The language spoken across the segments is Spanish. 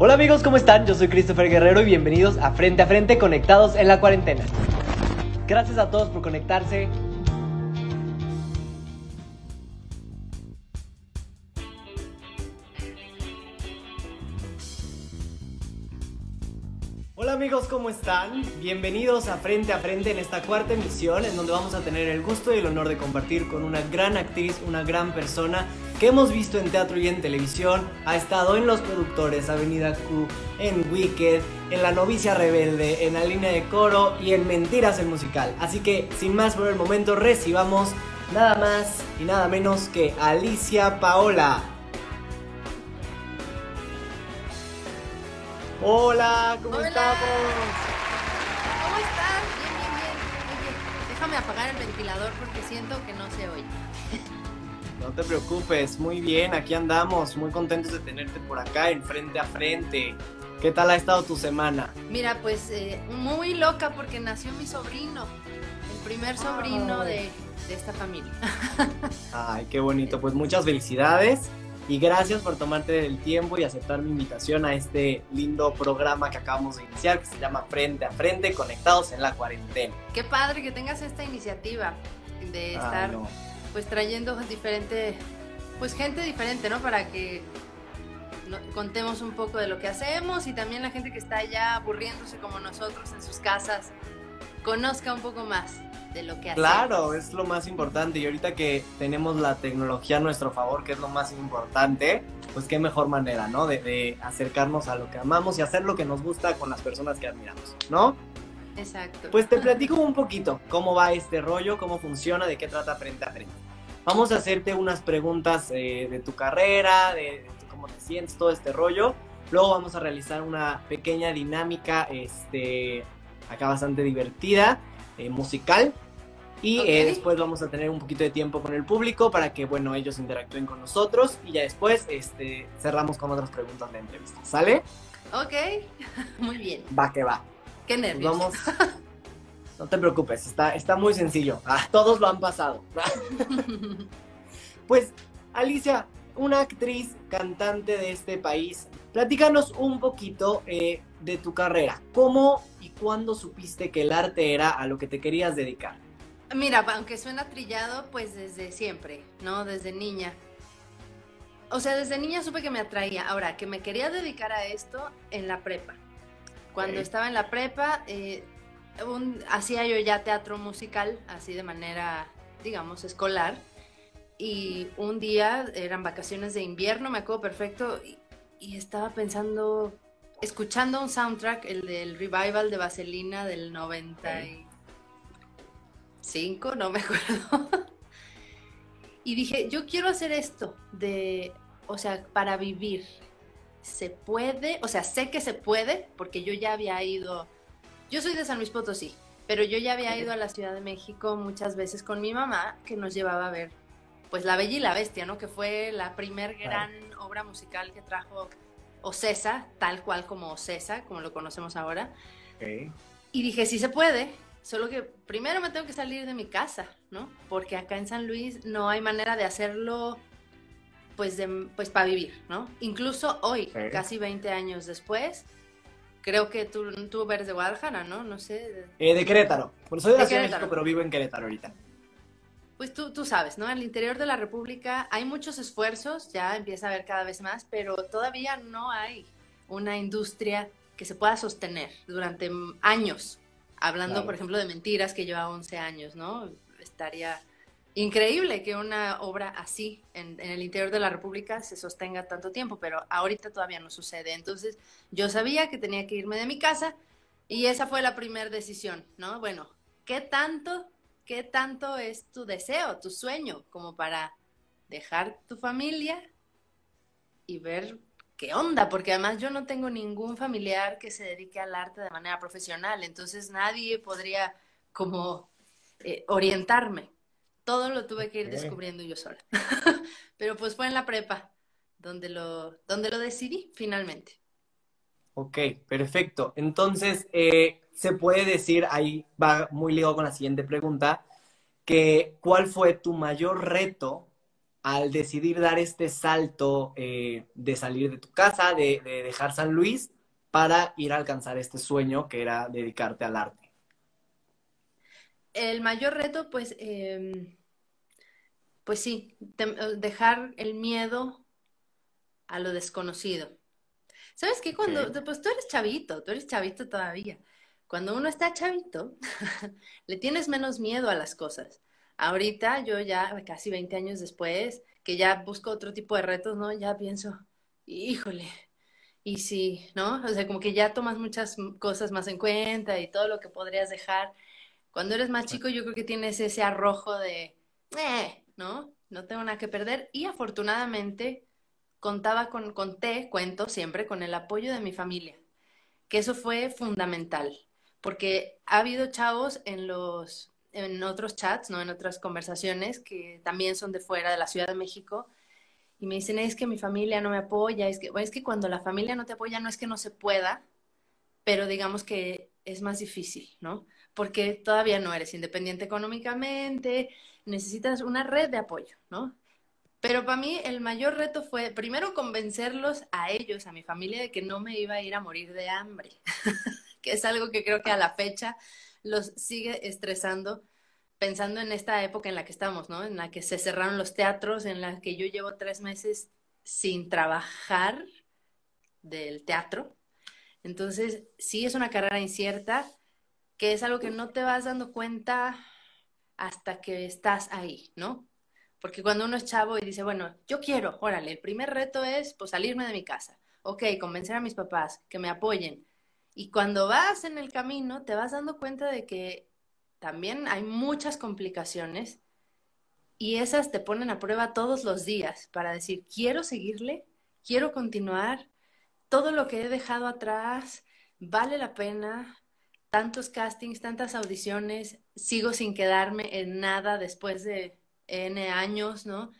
Hola amigos, ¿cómo están? Yo soy Christopher Guerrero y bienvenidos a Frente a Frente Conectados en la Cuarentena. Gracias a todos por conectarse. Hola amigos, ¿cómo están? Bienvenidos a Frente a Frente en esta cuarta emisión en donde vamos a tener el gusto y el honor de compartir con una gran actriz, una gran persona que hemos visto en teatro y en televisión, ha estado en Los Productores, Avenida Q, en Wicked, en La Novicia Rebelde, en La Línea de Coro y en Mentiras el Musical. Así que, sin más por el momento, recibamos nada más y nada menos que Alicia Paola. Hola, ¿cómo Hola. estamos? ¿Cómo estás? Bien, bien, bien. Oye, déjame apagar el ventilador porque siento que no se oye. No te preocupes, muy bien, aquí andamos, muy contentos de tenerte por acá en frente a frente. ¿Qué tal ha estado tu semana? Mira, pues eh, muy loca porque nació mi sobrino, el primer sobrino de, de esta familia. Ay, qué bonito, pues muchas felicidades y gracias por tomarte el tiempo y aceptar mi invitación a este lindo programa que acabamos de iniciar que se llama Frente a Frente, conectados en la cuarentena. Qué padre que tengas esta iniciativa de Ay, estar no. Pues trayendo diferente, pues gente diferente, ¿no? Para que contemos un poco de lo que hacemos y también la gente que está allá aburriéndose como nosotros en sus casas conozca un poco más de lo que hacemos. Claro, es lo más importante y ahorita que tenemos la tecnología a nuestro favor, que es lo más importante, pues qué mejor manera, ¿no? De, de acercarnos a lo que amamos y hacer lo que nos gusta con las personas que admiramos, ¿no? Exacto. Pues te platico un poquito cómo va este rollo, cómo funciona, de qué trata frente a frente. Vamos a hacerte unas preguntas eh, de tu carrera, de, cómo te sientes, todo este rollo. Luego vamos a realizar una pequeña dinámica, este, acá bastante divertida, eh, musical. Y eh, después vamos a tener un poquito de tiempo con el público para que, bueno, ellos interactúen con nosotros. Y ya después, este, cerramos con otras preguntas de entrevista. ¿Sale? Ok, muy bien. Va que va. Qué nervios. vamos. No te preocupes, está, está muy sencillo. Ah, todos lo han pasado. Pues, Alicia, una actriz, cantante de este país, platícanos un poquito eh, de tu carrera. ¿Cómo y cuándo supiste que el arte era a lo que te querías dedicar? Mira, aunque suena trillado, pues desde siempre, ¿no? Desde niña. O sea, desde niña supe que me atraía. Ahora, que me quería dedicar a esto en la prepa. Cuando estaba en la prepa, eh, un- hacía yo ya teatro musical, así de manera, digamos, escolar. Y un día eran vacaciones de invierno, me acuerdo perfecto, y, y estaba pensando, escuchando un soundtrack, el del revival de Vaselina del 95, no me acuerdo. Y dije, yo quiero hacer esto de, o sea, para vivir. Se puede, o sea, sé que se puede, porque yo ya había ido, yo soy de San Luis Potosí, pero yo ya había ido a la Ciudad de México muchas veces con mi mamá, que nos llevaba a ver, pues, La Bella y la Bestia, ¿no? Que fue la primer gran obra musical que trajo Ocesa, tal cual como Ocesa, como lo conocemos ahora. Y dije, sí se puede, solo que primero me tengo que salir de mi casa, ¿no? Porque acá en San Luis no hay manera de hacerlo, pues, de, pues para vivir, ¿no? Incluso hoy, casi 20 años después, creo que tú, tú eres de Guadalajara, ¿no? No sé. de- Eh, de Querétaro. Bueno, soy de la De Ciudad de. México, pero vivo en Querétaro ahorita. Pues tú, tú sabes, ¿no? En el interior de la República hay muchos esfuerzos, ya empieza a haber cada vez más, pero todavía no hay una industria que se pueda sostener durante años. Hablando, Claro. por ejemplo, de mentiras que lleva 11 años, ¿no? Estaría increíble que una obra así en, en el interior de la República se sostenga tanto tiempo, pero ahorita todavía no sucede. Entonces, yo sabía que tenía que irme de mi casa y esa fue la primera decisión, ¿no? Bueno, ¿qué tanto, qué tanto es tu deseo, tu sueño, como para dejar tu familia y ver qué onda? Porque además yo no tengo ningún familiar que se dedique al arte de manera profesional, entonces nadie podría como eh, orientarme. Todo lo tuve que ir descubriendo yo sola. Pero pues fue en la prepa donde lo, donde lo decidí finalmente. Ok, perfecto. Entonces, eh, se puede decir, ahí va muy ligado con la siguiente pregunta, que ¿cuál fue tu mayor reto al decidir dar este salto eh, de salir de tu casa, de, dejar San Luis, para ir a alcanzar este sueño que era dedicarte al arte? El mayor reto, pues, em, pues sí, dejar el miedo a lo desconocido. ¿Sabes qué? Cuando, pues tú eres chavito, tú eres chavito todavía. Cuando uno está chavito, le tienes menos miedo a las cosas. Ahorita yo ya, casi 20 años después, que ya busco otro tipo de retos, ¿no? Ya pienso, híjole, y sí, ¿no? O sea, como que ya tomas muchas cosas más en cuenta y todo lo que podrías dejar. Cuando eres más chico, yo creo que tienes ese arrojo de, eh, ¿no? No tengo nada que perder. Y afortunadamente, contaba con, conté, cuento siempre con el apoyo de mi familia, que eso fue fundamental, porque ha habido chavos en los, en otros chats, ¿no? En otras conversaciones que también son de fuera de la Ciudad de México y me dicen, es que mi familia no me apoya, es que, es que cuando la familia no te apoya no es que no se pueda, pero digamos que es más difícil, ¿no? Porque todavía no eres independiente económicamente, necesitas una red de apoyo, ¿no? Pero para mí el mayor reto fue primero convencerlos a ellos, a mi familia, de que no me iba a ir a morir de hambre, que es algo que creo que a la fecha los sigue estresando pensando en esta época en la que estamos, ¿no? En la que se cerraron los teatros, en la que yo llevo tres meses sin trabajar del teatro. Entonces, sí es una carrera incierta, que es algo que no te vas dando cuenta hasta que estás ahí, ¿no? Porque cuando uno es chavo y dice, bueno, yo quiero, órale, el primer reto es pues salirme de mi casa. Ok, convencer a mis papás que me apoyen. Y cuando vas en el camino, te vas dando cuenta de que también hay muchas complicaciones y esas te ponen a prueba todos los días para decir, quiero seguirle, quiero continuar, todo lo que he dejado atrás vale la pena, tantos castings, tantas audiciones, sigo sin quedarme en nada después de N años, ¿no?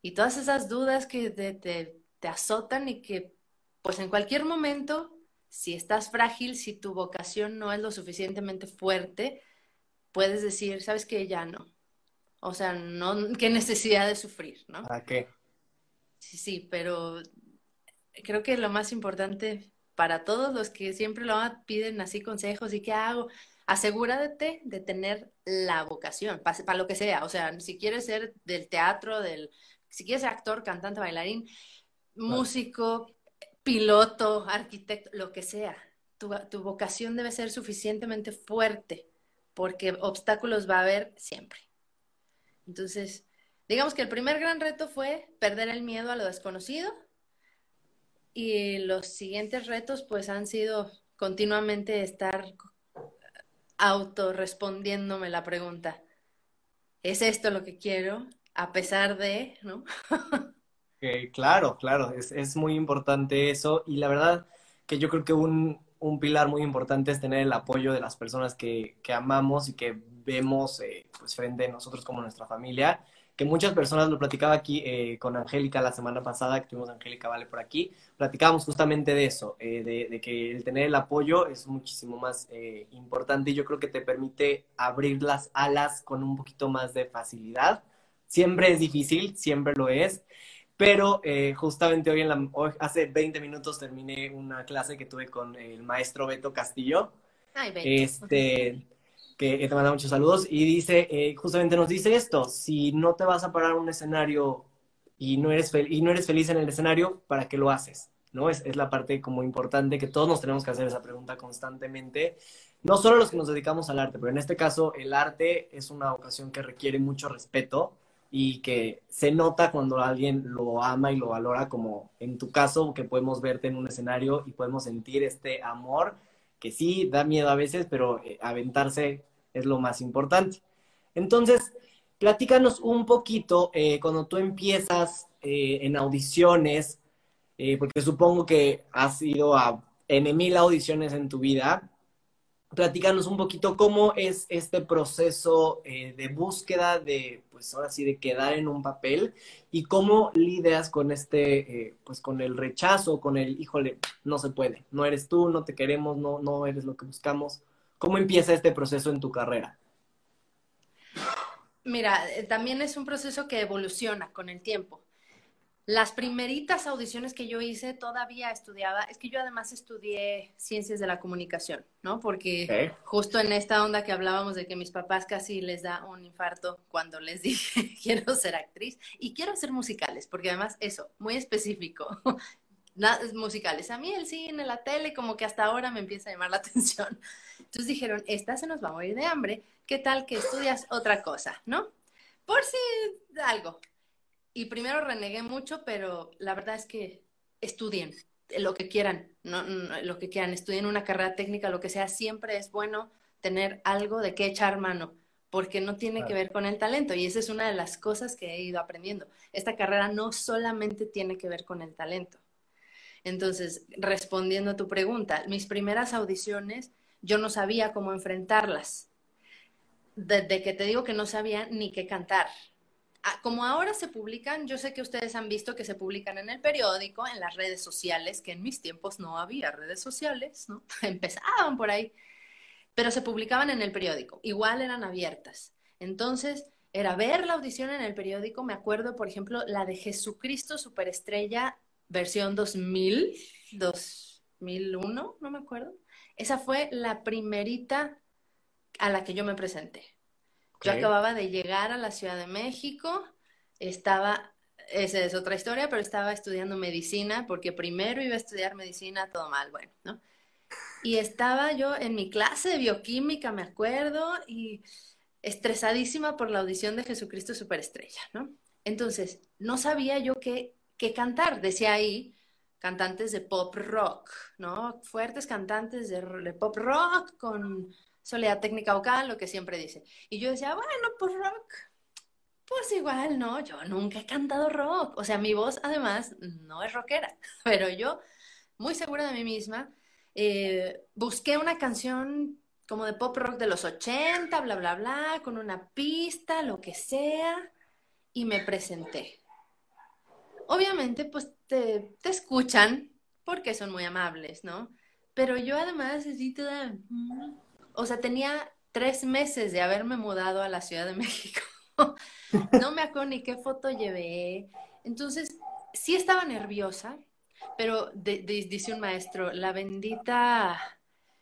Y todas esas dudas que te, te, azotan y que, pues en cualquier momento, si estás frágil, si tu vocación no es lo suficientemente fuerte, puedes decir, sabes que ya no. O sea, no, qué necesidad de sufrir, ¿no? ¿Para qué? Sí, sí, pero creo que lo más importante para todos los que siempre lo piden así consejos y qué hago, asegúrate de tener la vocación, para, lo que sea. O sea, si quieres ser del teatro, del, si quieres ser actor, cantante, bailarín, músico, piloto, arquitecto, lo que sea. Tu, tu vocación debe ser suficientemente fuerte, porque obstáculos va a haber siempre. Entonces, digamos que el primer gran reto fue perder el miedo a lo desconocido y los siguientes retos pues han sido continuamente estar auto respondiéndome la pregunta, ¿es esto lo que quiero? A pesar de, ¿no? claro, claro, es, muy importante eso y la verdad que yo creo que un, pilar muy importante es tener el apoyo de las personas que, amamos y que vemos eh, pues frente a nosotros como nuestra familia que muchas personas lo platicaba aquí eh, con Angélica la semana pasada, que tuvimos Angélica Vale por aquí, platicábamos justamente de eso, eh, de, que el tener el apoyo es muchísimo más importante y yo creo que te permite abrir las alas con un poquito más de facilidad. Siempre es difícil, siempre lo es, pero justamente hoy, en la, hace 20 minutos terminé una clase que tuve con el maestro Beto Castillo. Ay, Este, que te manda muchos saludos, y dice, eh, justamente nos dice esto, si no te vas a parar un escenario y no eres, y no eres feliz en el escenario, ¿para qué lo haces? ¿No? Es, es la parte como importante que todos nos tenemos que hacer esa pregunta constantemente. No solo los que nos dedicamos al arte, pero en este caso el arte es una ocasión que requiere mucho respeto y que se nota cuando alguien lo ama y lo valora, como en tu caso, que podemos verte en un escenario y podemos sentir este amor que sí da miedo a veces, pero eh, aventarse es lo más importante. Entonces, platícanos un poquito eh, cuando tú empiezas eh, en audiciones, porque supongo que has ido a N mil audiciones en tu vida. Platícanos un poquito cómo es este proceso de búsqueda de, pues ahora sí, de quedar en un papel y cómo lidias con este, pues con el rechazo, con el, híjole, no se puede, no eres tú, no te queremos, no, no eres lo que buscamos. ¿Cómo empieza este proceso en tu carrera? Mira, eh, también es un proceso que evoluciona con el tiempo. Las primeritas audiciones que yo hice todavía estudiaba, es que yo además estudié ciencias de la comunicación, ¿no? Porque justo en esta onda que hablábamos de que mis papás casi les da un infarto cuando les dije quiero ser actriz y quiero hacer musicales, porque además eso, muy específico, musicales. A mí el cine, la tele, como que hasta ahora me empieza a llamar la atención. Entonces dijeron, esta se nos va a morir de hambre, ¿qué tal que estudias otra cosa, no? Por si algo y primero renegué mucho, pero la verdad es que estudien lo que quieran, no, lo que quieran, estudien una carrera técnica, lo que sea, siempre es bueno tener algo de qué echar mano, porque no tiene que ver con el talento y esa es una de las cosas que he ido aprendiendo. Esta carrera no solamente tiene que ver con el talento. Entonces, respondiendo a tu pregunta, mis primeras audiciones yo no sabía cómo enfrentarlas. Desde que te digo que no sabía ni qué cantar, como ahora se publican, yo sé que ustedes han visto que se publican en el periódico, en las redes sociales, que en mis tiempos no había redes sociales, ¿no? Empezaban por ahí, pero se publicaban en el periódico, igual eran abiertas. Entonces, era ver la audición en el periódico, me acuerdo, por ejemplo, la de Jesucristo Superestrella, versión 2000, 2001, no me acuerdo. Esa fue la primerita a la que yo me presenté. Yo acababa de llegar a la Ciudad de México, estaba, esa es otra historia, pero estaba estudiando medicina, porque primero iba a estudiar medicina, todo mal, bueno, ¿no? Y estaba yo en mi clase de bioquímica, me acuerdo, y estresadísima por la audición de Jesucristo Superestrella, ¿no? Entonces, no sabía yo qué, qué cantar, decía ahí, cantantes de pop rock, ¿no? Fuertes cantantes de, de pop rock con soledad técnica vocal, lo que siempre dice. Y yo decía, bueno, pues rock, pues igual, ¿no? Yo nunca he cantado rock. O sea, mi voz además no es rockera, pero yo, muy segura de mí misma, eh, busqué una canción como de pop rock de los 80, bla, bla, bla, con una pista, lo que sea, y me presenté. Obviamente, pues te, escuchan porque son muy amables, ¿no? Pero yo además así toda, o sea, tenía tres meses de haberme mudado a la Ciudad de México. no me acuerdo ni qué foto llevé. Entonces, sí estaba nerviosa, pero dice un maestro, la bendita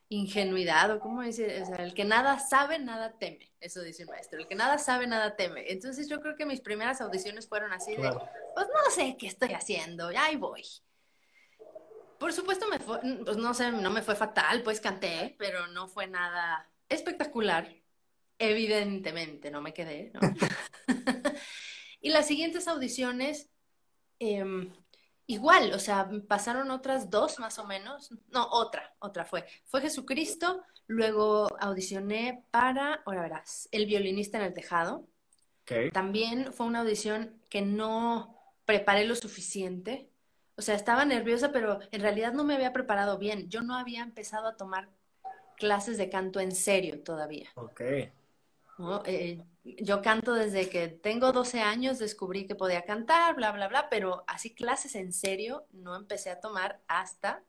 ingenuidad, o cómo dice, o sea, el que nada sabe, nada teme. Eso dice un maestro, el que nada sabe, nada teme. Entonces yo creo que mis primeras audiciones fueron así de, pues no sé qué estoy haciendo, ya ahí voy. Por supuesto, me fue, pues no sé, no me fue fatal, pues canté, pero no fue nada espectacular. Evidentemente, no me quedé, ¿no? y las siguientes audiciones, em, igual, o sea, pasaron otras dos más o menos. No, otra, otra fue. Fue Jesucristo, luego audicioné para, ahora verás, El violinista en el tejado. También fue una audición que no preparé lo suficiente o sea, estaba nerviosa, pero en realidad no me había preparado bien. Yo no había empezado a tomar clases de canto en serio todavía. Ok. Eh, yo canto desde que tengo 12 años, descubrí que podía cantar, bla, bla, bla, pero así clases en serio no empecé a tomar hasta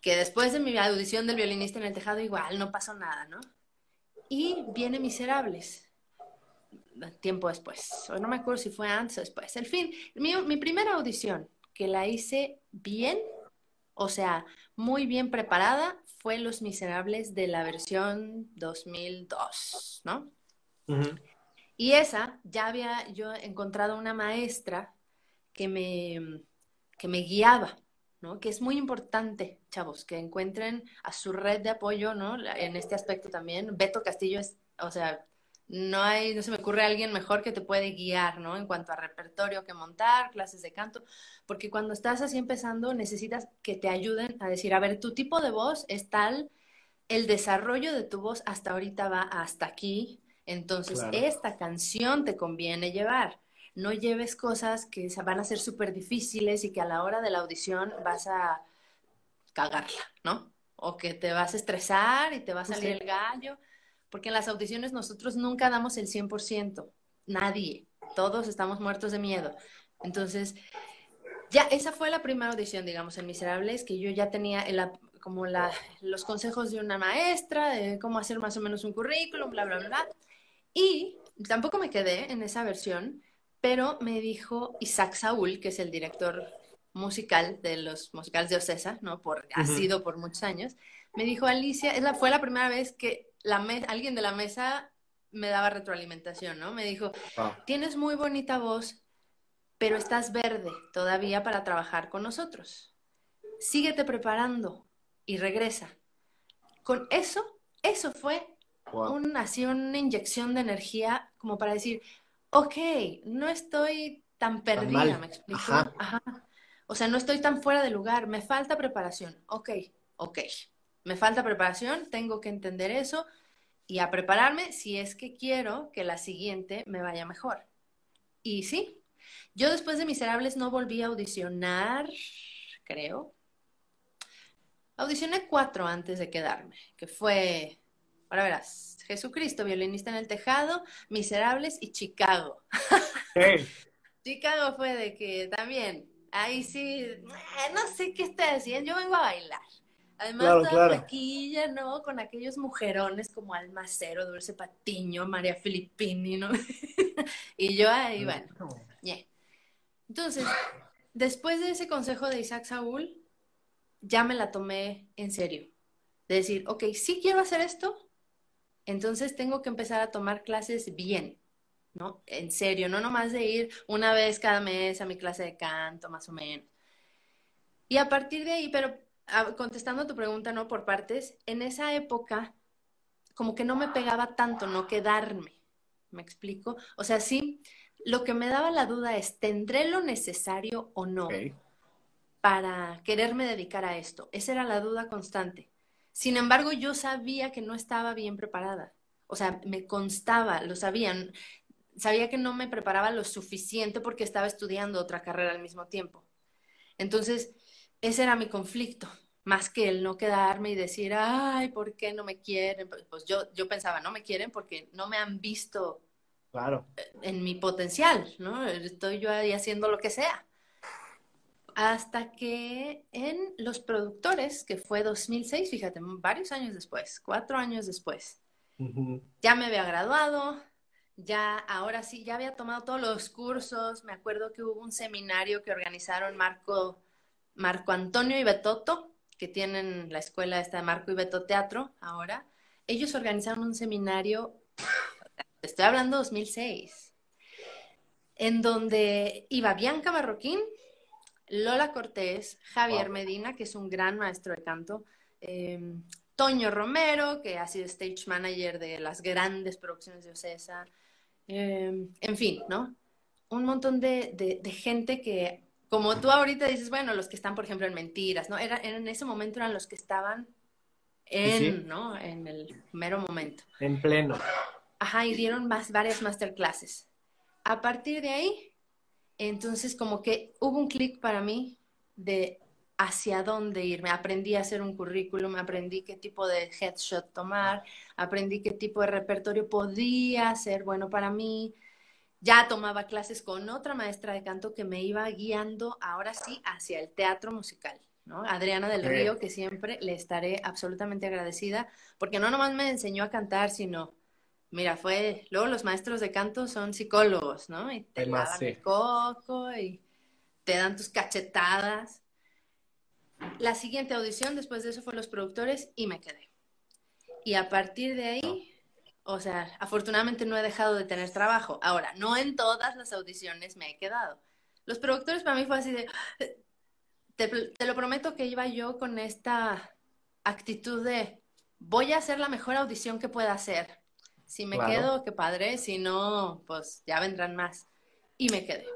que después de mi audición del violinista en el tejado, igual no pasó nada, ¿no? Y viene Miserables, tiempo después, o no me acuerdo si fue antes o después. El fin, mi, mi primera audición que la hice bien, o sea, muy bien preparada, fue Los Miserables de la versión 2002, ¿no? Y esa, ya había yo encontrado una maestra que me, que me guiaba, ¿no? Que es muy importante, chavos, que encuentren a su red de apoyo, ¿no? En este aspecto también. Beto Castillo es, o sea, no hay, no se me ocurre alguien mejor que te puede guiar, ¿no? En cuanto a repertorio que montar, clases de canto, porque cuando estás así empezando necesitas que te ayuden a decir, a ver, tu tipo de voz es tal, el desarrollo de tu voz hasta ahorita va hasta aquí, entonces esta canción te conviene llevar. No lleves cosas que van a ser súper difíciles y que a la hora de la audición vas a cagarla, ¿no? O que te vas a estresar y te va a salir el gallo porque en las audiciones nosotros nunca damos el 100%, nadie, todos estamos muertos de miedo. Entonces, ya esa fue la primera audición, digamos, en Miserables, que yo ya tenía como la, los consejos de una maestra, de cómo hacer más o menos un currículum, bla, bla, bla. Y tampoco me quedé en esa versión, pero me dijo Isaac Saúl, que es el director musical de los musicales de Ocesa, ¿no? Por, Ha sido por muchos años. Me dijo, Alicia, es la, fue la primera vez que la alguien de la mesa me daba retroalimentación, ¿no? Me dijo, tienes muy bonita voz, pero estás verde todavía para trabajar con nosotros. Síguete preparando y regresa. Con eso, eso fue una, una inyección de energía como para decir, ok, no estoy tan perdida, ¿me explico? Ajá. O sea, no estoy tan fuera de lugar, me falta preparación. Ok, ok. Me falta preparación, tengo que entender eso y a prepararme si es que quiero que la siguiente me vaya mejor. Y sí, yo después de Miserables no volví a audicionar, creo. Audicioné cuatro antes de quedarme, que fue, ahora verás, Jesucristo, violinista en el tejado, Miserables y Chicago. Chicago fue de que también, ahí sí, eh, no sé qué está haciendo, yo vengo a bailar. Además, toda ¿no? Con aquellos mujerones como Almacero, Dulce Patiño, María Filippini, ¿no? y yo ahí, bueno, Entonces, después de ese consejo de Isaac Saúl, ya me la tomé en serio. De decir, ok, sí quiero hacer esto, entonces tengo que empezar a tomar clases bien, ¿no? En serio, no nomás de ir una vez cada mes a mi clase de canto, más o menos. Y a partir de ahí, pero contestando tu pregunta, ¿no? Por partes, en esa época, como que no me pegaba tanto no quedarme. ¿Me explico? O sea, sí, lo que me daba la duda es, ¿tendré lo necesario o no para quererme dedicar a esto? Esa era la duda constante. Sin embargo, yo sabía que no estaba bien preparada. O sea, me constaba, lo sabían. Sabía que no me preparaba lo suficiente porque estaba estudiando otra carrera al mismo tiempo. Entonces, ese era mi conflicto, más que el no quedarme y decir, ay, ¿por qué no me quieren? Pues, pues yo, yo pensaba, no me quieren porque no me han visto claro. en mi potencial, ¿no? Estoy yo ahí haciendo lo que sea. Hasta que en Los Productores, que fue 2006, fíjate, varios años después, cuatro años después, ya me había graduado, ya ahora sí, ya había tomado todos los cursos, me acuerdo que hubo un seminario que organizaron Marco Marco Antonio y Betoto, que tienen la escuela esta de Marco y Beto Teatro ahora, ellos organizaron un seminario, estoy hablando 2006, en donde iba Bianca Marroquín, Lola Cortés, Javier Medina, que es un gran maestro de canto, em, Toño Romero, que ha sido stage manager de las grandes producciones de Ocesa, em, en fin, ¿no? Un montón de gente que como tú ahorita dices, bueno, los que están, por ejemplo, en mentiras, ¿no? Era, en ese momento eran los que estaban en, ¿no? En el mero momento. En pleno. Ajá, y dieron más, varias masterclasses. A partir de ahí, entonces como que hubo un clic para mí de hacia dónde irme. Aprendí a hacer un currículum, aprendí qué tipo de headshot tomar, aprendí qué tipo de repertorio podía ser bueno para mí, ya tomaba clases con otra maestra de canto que me iba guiando ahora sí hacia el teatro musical, ¿no? Adriana del Río, que siempre le estaré absolutamente agradecida, porque no nomás me enseñó a cantar, sino, mira, fue, luego los maestros de canto son psicólogos, ¿no? Y te lavan el coco y te dan tus cachetadas. La siguiente audición después de eso fue los productores y me quedé. Y a partir de ahí o sea, afortunadamente no he dejado de tener trabajo. Ahora, no en todas las audiciones me he quedado. Los productores para mí fue así de, te, lo prometo que iba yo con esta actitud de, voy a hacer la mejor audición que pueda hacer. Si me quedo, qué padre, si no, pues ya vendrán más. Y me quedé.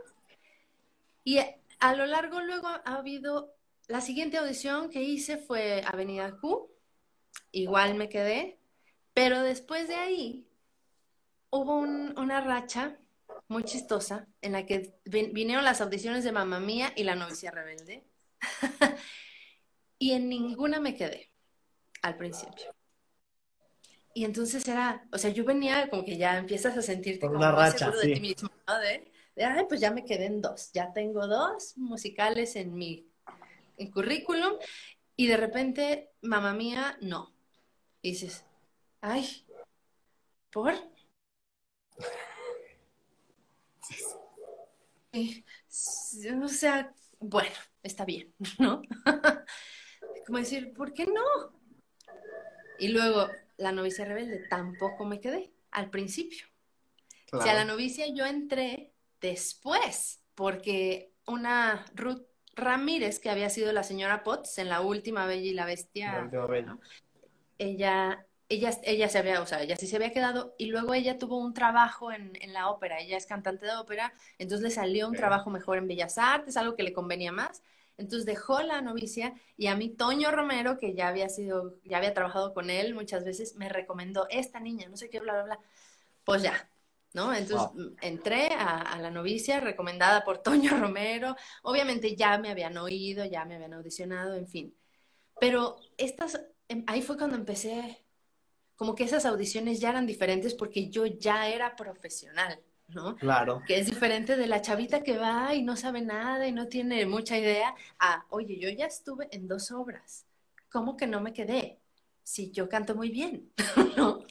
Y a lo largo luego ha habido, la siguiente audición que hice fue Avenida Q, igual me quedé, pero después de ahí hubo una racha muy chistosa en la que vinieron las audiciones de Mamá Mía y La Novicia Rebelde. y en ninguna me quedé al principio. Y entonces era, o sea, yo venía como que ya empiezas a sentirte como una racha, de ti mismo, ¿no? De, ay, pues ya me quedé en dos, ya tengo dos musicales en mi currículum y de repente, mamá mía, no. Y dices, Ay, ¿por? o sea, bueno, está bien, ¿no? Como decir, ¿por qué no? Y luego, la novicia rebelde, tampoco me quedé al principio. O sea, a la novicia yo entré después, porque una Ruth Ramírez, que había sido la señora Potts en la última Bella y la Bestia, ella, ella, ella se había, o sea, ella sí se había quedado y luego ella tuvo un trabajo en, en la ópera, ella es cantante de ópera, entonces le salió un trabajo mejor en Bellas Artes, algo que le convenía más. Entonces dejó la novicia y a mí Toño Romero, que ya había sido, ya había trabajado con él muchas veces, me recomendó esta niña, no sé qué, bla, bla, bla. Pues ya, ¿no? Entonces entré a, la novicia recomendada por Toño Romero. Obviamente ya me habían oído, ya me habían audicionado, en fin. Pero estas, em, ahí fue cuando empecé, como que esas audiciones ya eran diferentes porque yo ya era profesional. ¿no? Claro. Que es diferente de la chavita que va y no sabe nada y no tiene mucha idea a, oye, yo ya estuve en dos obras, ¿cómo que no me quedé? Si yo canto muy bien, ¿no?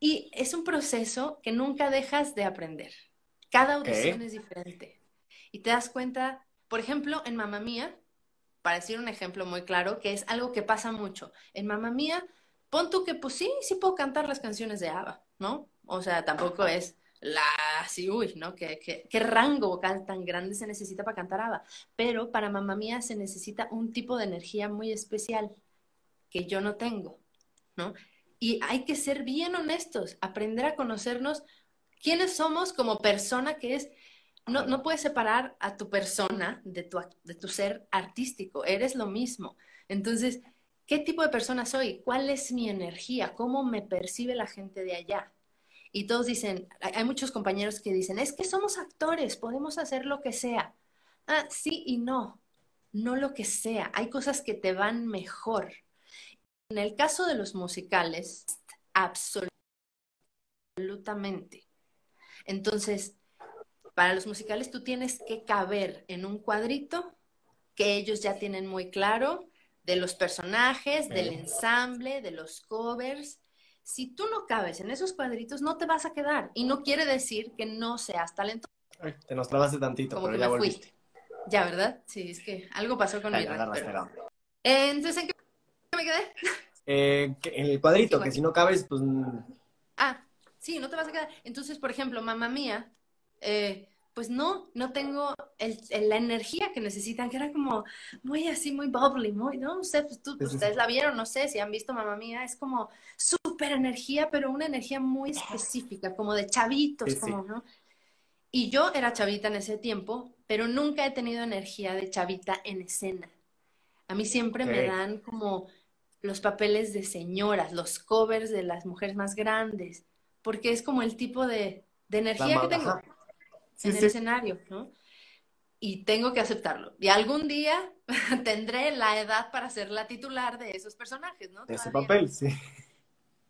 y es un proceso que nunca dejas de aprender. Cada audición es diferente. Y te das cuenta, por ejemplo, en Mamá Mía, para decir un ejemplo muy claro, que es algo que pasa mucho. En Mamá Mía, pon tú que pues sí, sí puedo cantar las canciones de Ava, ¿no? O sea, tampoco es la así, uy, ¿no? ¿Qué, qué, rango vocal tan grande se necesita para cantar ABBA? Pero para mamá mía se necesita un tipo de energía muy especial que yo no tengo, ¿no? Y hay que ser bien honestos, aprender a conocernos quiénes somos como persona que es, no, no puedes separar a tu persona de tu, de tu ser artístico, eres lo mismo. Entonces, ¿qué tipo de persona soy? ¿Cuál es mi energía? ¿Cómo me percibe la gente de allá? Y todos dicen, hay muchos compañeros que dicen, es que somos actores, podemos hacer lo que sea. Ah, sí y no, no lo que sea. Hay cosas que te van mejor. En el caso de los musicales, absolutamente. Entonces, para los musicales tú tienes que caber en un cuadrito que ellos ya tienen muy claro de los personajes, del ensamble, de los covers, si tú no cabes en esos cuadritos, no te vas a quedar. Y no quiere decir que no seas talentoso. te nos trabaste tantito, pero ya volviste. Ya, ¿verdad? Sí, es que algo pasó con mi eh, Entonces, ¿en qué me quedé? Eh, en el cuadrito, que si no cabes, pues... Ah, sí, no te vas a quedar. Entonces, por ejemplo, mamá mía, eh, pues no, no tengo la energía que necesitan, que era como muy así, muy bubbly, muy, no, sé, pues tú, ustedes la vieron, no sé si han visto Mamá Mía, es como súper energía, pero una energía muy específica, como de chavitos, como, ¿no? Y yo era chavita en ese tiempo, pero nunca he tenido energía de chavita en escena. A mí siempre me dan como los papeles de señoras, los covers de las mujeres más grandes, porque es como el tipo de, energía que tengo en el escenario, ¿no? Y tengo que aceptarlo. Y algún día tendré la edad para ser la titular de esos personajes, ¿no? De ese papel, sí.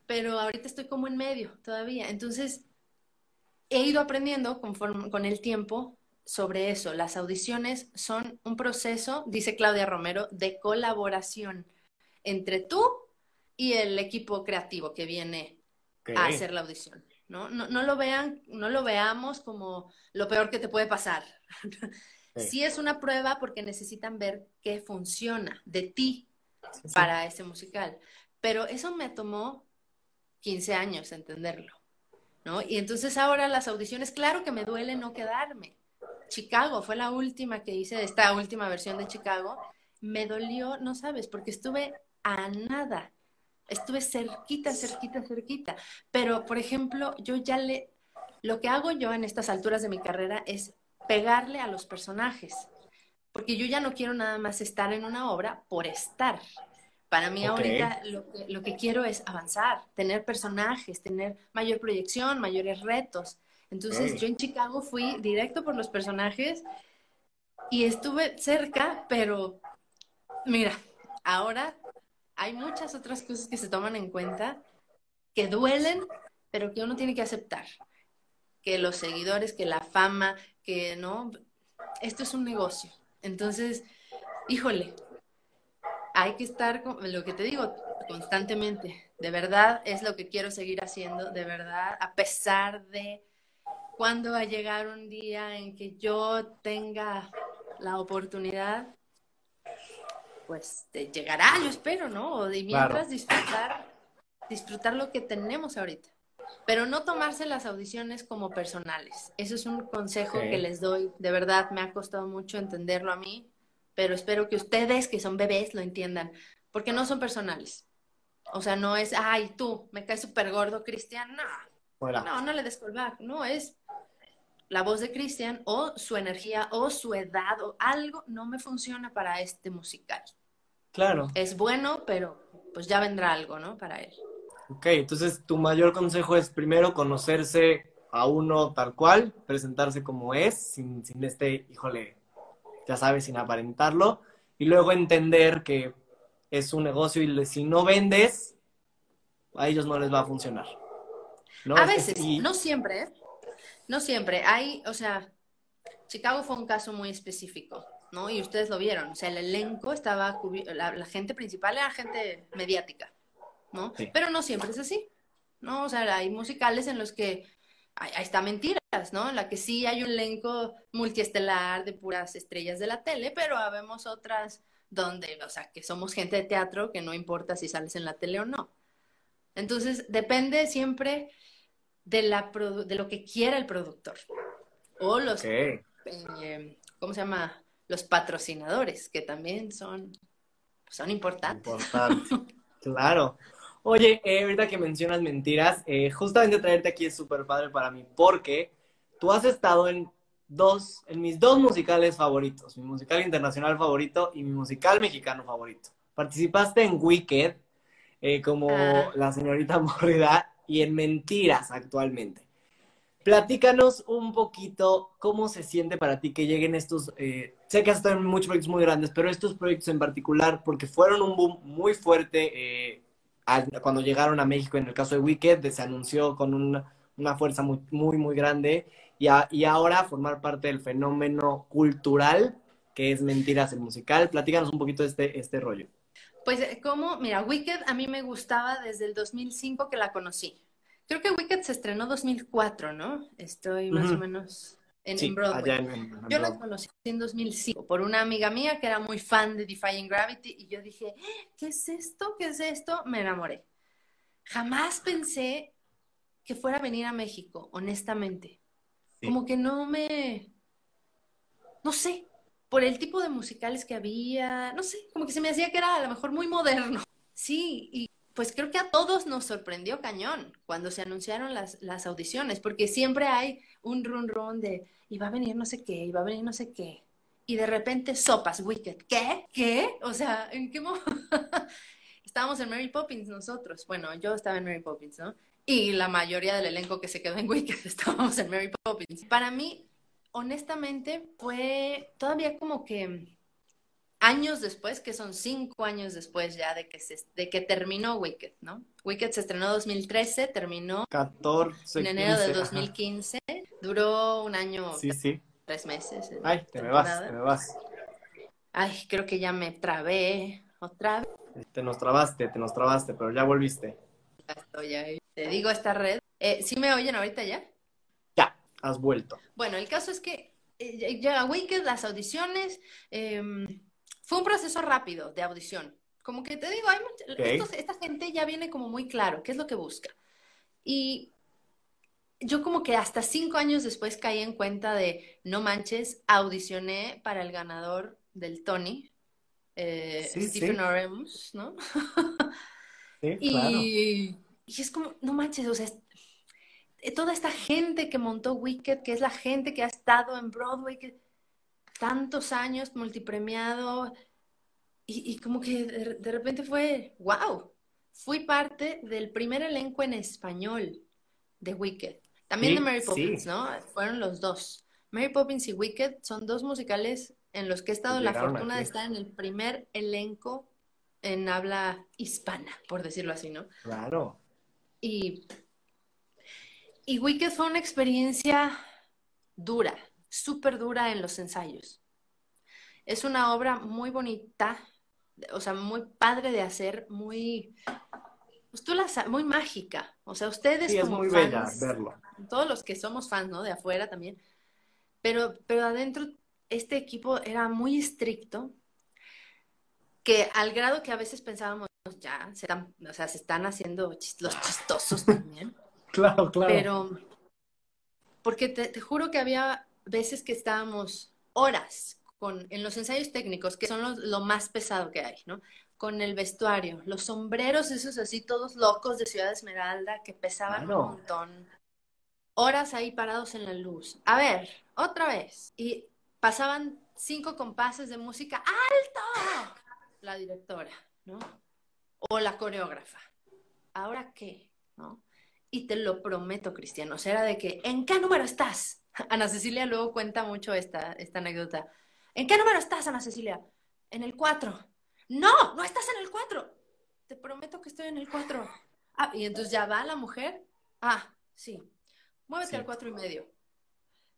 Pero ahorita estoy como en medio todavía. Entonces, he ido aprendiendo conforme, con el tiempo sobre eso. Las audiciones son un proceso, dice Claudia Romero, de colaboración entre tú y el equipo creativo que viene a hacer la audición. ¿No? No, no lo vean, no lo veamos como lo peor que te puede pasar. Sí. es una prueba porque necesitan ver qué funciona de ti para ese musical. Pero eso me tomó 15 años entenderlo, ¿no? Y entonces ahora las audiciones, claro que me duele no quedarme. Chicago fue la última que hice esta última versión de Chicago. Me dolió, no sabes, porque estuve a nada estuve cerquita, cerquita, cerquita. Pero, por ejemplo, yo ya le, lo que hago yo en estas alturas de mi carrera es pegarle a los personajes, porque yo ya no quiero nada más estar en una obra por estar. Para mí ahorita lo que, quiero es avanzar, tener personajes, tener mayor proyección, mayores retos. Entonces yo en Chicago fui directo por los personajes y estuve cerca, pero mira, ahora hay muchas otras cosas que se toman en cuenta que duelen, pero que uno tiene que aceptar. Que los seguidores, que la fama, que no, esto es un negocio. Entonces, híjole, hay que estar, con, lo que te digo, constantemente. De verdad es lo que quiero seguir haciendo, de verdad, a pesar de cuándo va a llegar un día en que yo tenga la oportunidad, pues llegará, yo espero, ¿no? O de mientras disfrutar, disfrutar lo que tenemos ahorita. Pero no tomarse las audiciones como personales. Eso es un consejo que les doy. De verdad, me ha costado mucho entenderlo a mí, pero espero que ustedes, que son bebés, lo entiendan, porque no son personales. O sea, no es, ay, tú, me caes súper gordo, Cristian. No, no, no le des No, es la voz de Cristian o su energía o su edad o algo no me funciona para este musical. Claro. Es bueno, pero pues ya vendrá algo, ¿no? Para él. Ok, entonces tu mayor consejo es primero conocerse a uno tal cual, presentarse como es, sin, sin este, híjole, ya sabes, sin aparentarlo, y luego entender que es un negocio y si no vendes, a ellos no les va a funcionar. A veces, no siempre, ¿eh? no siempre. Hay, o sea, Chicago fue un caso muy específico, ¿no? Y ustedes lo vieron, o sea, el elenco estaba, la, la gente principal era gente mediática, ¿no? Pero no siempre es así, ¿no? O sea, hay musicales en los que ahí está mentiras, ¿no? En la que sí hay un elenco multiestelar de puras estrellas de la tele, pero habemos otras donde, o sea, que somos gente de teatro que no importa si sales en la tele o no. Entonces, depende siempre de, la de lo que quiera el productor. O los, eh, ¿cómo se llama? Los patrocinadores, que también son, son importantes. claro. Oye, eh, ahorita que mencionas mentiras, eh, justamente traerte aquí es súper padre para mí, porque tú has estado en dos, en mis dos musicales favoritos, mi musical internacional favorito y mi musical mexicano favorito. Participaste en Wicked eh, como ah. la señorita Morrida y en Mentiras actualmente. Platícanos un poquito cómo se siente para ti que lleguen estos, eh, sé que has estado en muchos proyectos muy grandes, pero estos proyectos en particular, porque fueron un boom muy fuerte eh, cuando llegaron a México, en el caso de Wicked, se anunció con una, una fuerza muy, muy, muy grande y, ahora formar parte del fenómeno cultural que es Mentiras el musical. Platícanos un poquito de este, este rollo. Pues eh, como, mira, Wicked a mí me gustaba desde el 2005 que la conocí. Creo que Wicked se estrenó 2004, ¿no? Estoy más o menos en, Broadway. yo la conocí en 2005 por una amiga mía que era muy fan de Defying Gravity y yo dije, ¿qué es esto? ¿Qué es esto? Me enamoré. Jamás pensé que fuera a venir a México, honestamente. Como que no me, no sé, por el tipo de musicales que había, no sé, como que se me hacía que era a lo mejor muy moderno. Sí, y pues creo que a todos nos sorprendió cañón cuando se anunciaron las, las audiciones, porque siempre hay un run run de, y va a venir no sé qué, y va a venir no sé qué. Y de repente sopas, Wicked. ¿Qué? ¿Qué? O sea, ¿en qué momento? Estábamos en Mary Poppins nosotros. Bueno, yo estaba en Mary Poppins, ¿no? y la mayoría del elenco que se quedó en Wicked estábamos en Mary Poppins. Para mí, honestamente, fue todavía como que años después, que son cinco años después ya de que, se, de que terminó Wicked, ¿no? Wicked se estrenó en 2013, terminó 14, en enero de 2015, duró un año, sí, sí. tres meses. Ay, te me vas, te me vas. Ay, creo que ya me trabé otra vez. Te nos trabaste, te nos trabaste, pero ya volviste. Ya estoy ahí. Te digo esta red. Eh, ¿Sí me oyen ahorita ya? Ya, has vuelto. Bueno, el caso es que eh, llega Wicked, las audiciones. Em, fue un proceso rápido de audición. Como que te digo, hay esta gente ya viene como muy claro qué es lo que busca. Y yo como que hasta cinco años después caí en cuenta de, no manches, audicioné para el ganador del Tony, eh, Stephen Oremus, ¿no? sí, claro. Y y es como, no manches, o sea, eh, toda esta gente que montó Wicked, que es la gente que ha estado en Broadway, que tantos años multipremiado, y, como que de, repente fue, wow, fui parte del primer elenco en español de Wicked. También de Mary Poppins, ¿no? Fueron los dos. Mary Poppins y Wicked son dos musicales en los que he estado la fortuna de estar en el primer elenco en habla hispana, por decirlo así, ¿no? Claro. Y, y Wicked fue una experiencia dura, súper dura en los ensayos. Es una obra muy bonita, o sea, muy padre de hacer, muy, pues tú la muy mágica. O sea, ustedes Sí, es como muy fans, bella verlo. todos los que somos fans, ¿no? De afuera también. Pero, pero adentro este equipo era muy estricto, que al grado que a veces pensábamos, ya, se están, o sea, se están haciendo chis- los chistosos también. Claro, claro. Pero, porque te, te juro que había veces que estábamos horas con, en los ensayos técnicos, que son los- lo más pesado que hay, ¿no? Con el vestuario, los sombreros esos así todos locos de Ciudad Esmeralda que pesaban Claro. un montón. Horas ahí parados en la luz. A ver, otra vez. Y pasaban cinco compases de música. ¡Alto! La directora, ¿no? O la coreógrafa. ¿Ahora qué? ¿No? Y te lo prometo, Cristiano. O sea, era de que, ¿en qué número estás? Ana Cecilia luego cuenta mucho esta, esta anécdota. ¿En qué número estás, Ana Cecilia? En el 4. No, no estás en el 4. Te prometo que estoy en el 4. Ah, y entonces ya va la mujer. Ah, sí. Muévete Sí. al cuatro y medio.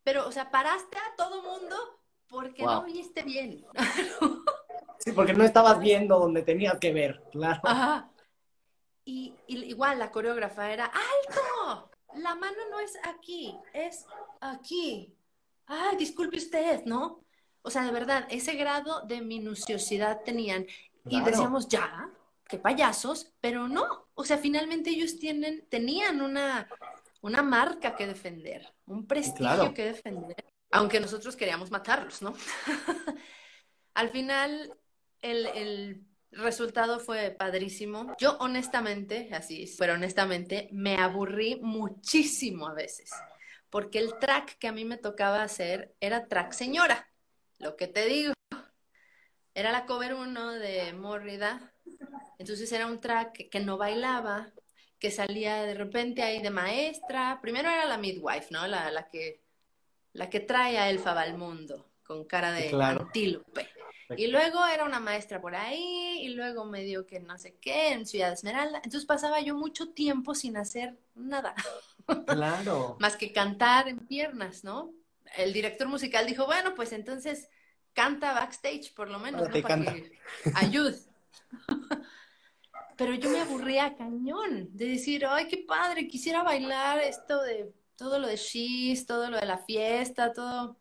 Pero, o sea, paraste a todo mundo porque no Wow. viste bien. Sí, porque no estabas viendo donde tenías que ver, claro. Ajá. Y, y igual la coreógrafa era, ¡alto! La mano no es aquí, es aquí. Ay, disculpe usted, ¿no? O sea, de verdad, ese grado de minuciosidad tenían. Y decíamos, ya, qué payasos, pero no. O sea, finalmente ellos tienen, tenían una, una marca que defender, un prestigio Claro. que defender, aunque nosotros queríamos matarlos, ¿no? Al final, el, el resultado fue padrísimo. Yo honestamente, así, pero honestamente, me aburrí muchísimo a veces, porque el track que a mí me tocaba hacer era track señora, lo que te digo. Era la cover 1 de Mórrida, entonces era un track que, que no bailaba, que salía de repente ahí de maestra. Primero era la midwife, ¿no? La, la que, la que trae a Elfaba al mundo, con cara de Claro. antílope. Y luego era una maestra por ahí, y luego medio que no sé qué, en Ciudad Esmeralda. Entonces pasaba yo mucho tiempo sin hacer nada, Claro. más que cantar en piernas, ¿no? El director musical dijo, bueno, pues entonces canta backstage por lo menos, Ahora ¿no? te Para canta. que ayude. Pero yo me aburría cañón de decir, ay, qué padre, quisiera bailar esto de todo lo de She's, todo lo de la fiesta, todo.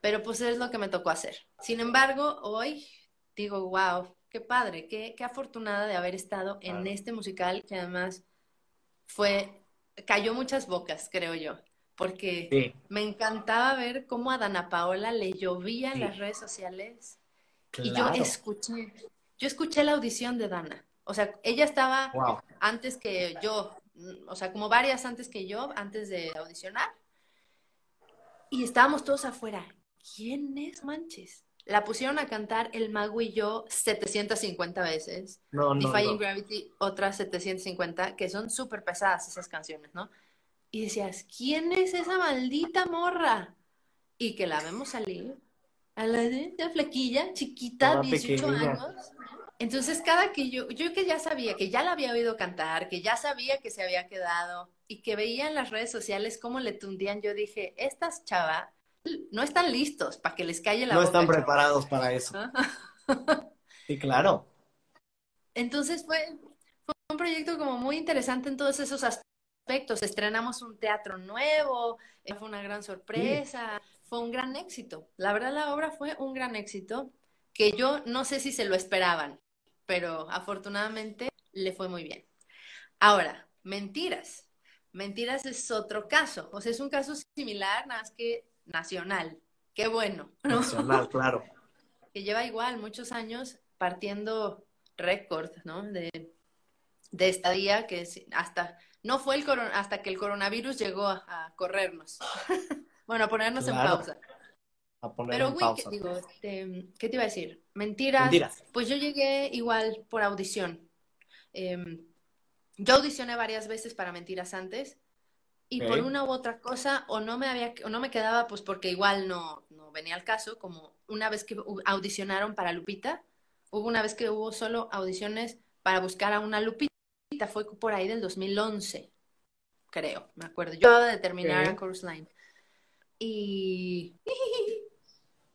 Pero pues es lo que me tocó hacer. Sin embargo, hoy digo, wow, qué padre, qué, qué afortunada de haber estado en este musical que además fue, cayó muchas bocas, creo yo, porque Sí, me encantaba ver cómo a Dana Paola le llovía en Sí. las redes sociales y yo escuché, yo escuché la audición de Dana. O sea, ella estaba Wow. antes que yo, o sea, como varias antes que yo, antes de audicionar. Y estábamos todos afuera. ¿Quién es Manches? La pusieron a cantar El Mago y yo 750 veces. No, no, Defying no. Gravity otras 750, que son súper pesadas esas canciones, ¿no? Y decías, ¿quién es esa maldita morra? Y que la vemos salir, a la de la flequilla, chiquita, Toda 18 pequeña. años. Entonces, cada que yo, yo que ya sabía, que ya la había oído cantar, que ya sabía que se había quedado y que veía en las redes sociales cómo le tundían, yo dije, estas chavas no están listos para que les calle la No boca. están chava". preparados para eso. Sí, claro. Entonces fue, fue un proyecto como muy interesante en todos esos aspectos. Estrenamos un teatro nuevo, eh, fue una gran sorpresa, fue un gran éxito. La verdad la obra fue un gran éxito que yo no sé si se lo esperaban, pero afortunadamente le fue muy bien. Ahora, mentiras. Mentiras es otro caso, o sea, es un caso similar, nada más que nacional. Qué bueno, ¿no? Nacional, claro. que lleva igual muchos años partiendo récord, ¿no? De, de estadía que hasta no fue el coron- hasta que el coronavirus llegó a, a corrernos. bueno, a ponernos en pausa. A poner Pero, güey, pausa. ¿qué, digo, este, ¿qué te iba a decir? Mentiras. Mentiras. Pues yo llegué igual por audición. Em, yo audicioné varias veces para Mentiras antes y por una u otra cosa o no me había o no me quedaba pues porque igual no, no venía al caso, como una vez que audicionaron para Lupita, hubo una vez que hubo solo audiciones para buscar a una Lupita, fue por ahí del 2011, creo, me acuerdo. Yo acababa de terminar Ok. a Chorus Line. Y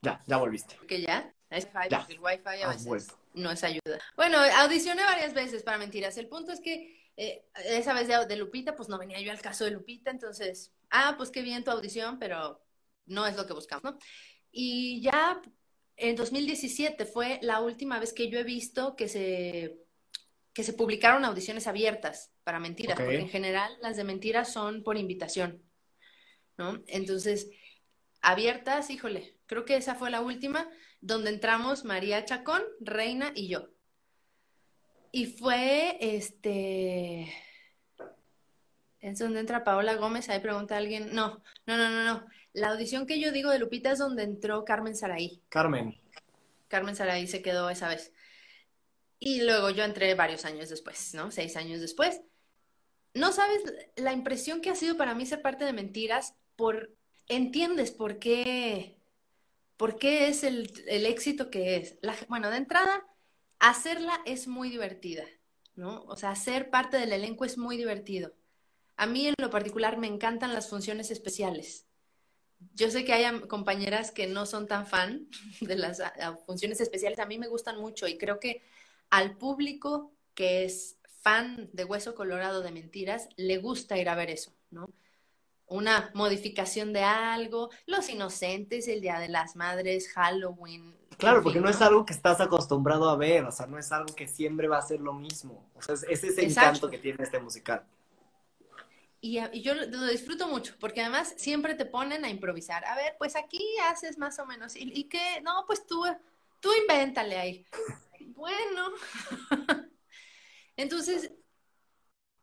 Ya, ya volviste. que ya, Es el wifi a veces no es ayuda. Bueno, audicioné varias veces para mentiras. El punto es que eh, esa vez de, de, Lupita, pues no venía yo al caso de Lupita, entonces, ah, pues qué bien tu audición, pero no es lo que buscamos, ¿no? Y ya en 2017 fue la última vez que yo he visto que se, que se publicaron audiciones abiertas para mentiras, porque en general las de mentiras son por invitación, ¿no? Entonces, abiertas, híjole, creo que esa fue la última, donde entramos María Chacón, Reina y yo. Y fue, este, es donde entra Paola Gómez, ahí pregunta alguien, no, no, no, no, no, la audición que yo digo de Lupita es donde entró Carmen Saraí. Carmen. Carmen Saraí se quedó esa vez. Y luego yo entré varios años después, ¿no? Seis años después. No sabes la impresión que ha sido para mí ser parte de Mentiras por... Entiendes por qué, por qué es el, éxito que es. bueno, de entrada, hacerla es muy divertida, ¿no? O sea, ser parte del elenco es muy divertido. A mí en lo particular me encantan las funciones especiales yo sé que hay compañeras que no son tan fan de las funciones especiales. A mí me gustan mucho y creo que al público que es fan de Hueso Colorado de Mentiras le gusta ir a ver eso, ¿no? Una modificación de algo, Los Inocentes, el Día de las Madres, Halloween. Claro, porque no es algo que estás acostumbrado a ver, o sea, no es algo que siempre va a ser lo mismo. O sea, ese es el encanto que tiene este musical. Y, yo lo disfruto mucho, porque además siempre te ponen a improvisar. A ver, pues aquí haces más o menos. ¿Y, y qué? No, pues tú, tú invéntale ahí. bueno. Entonces,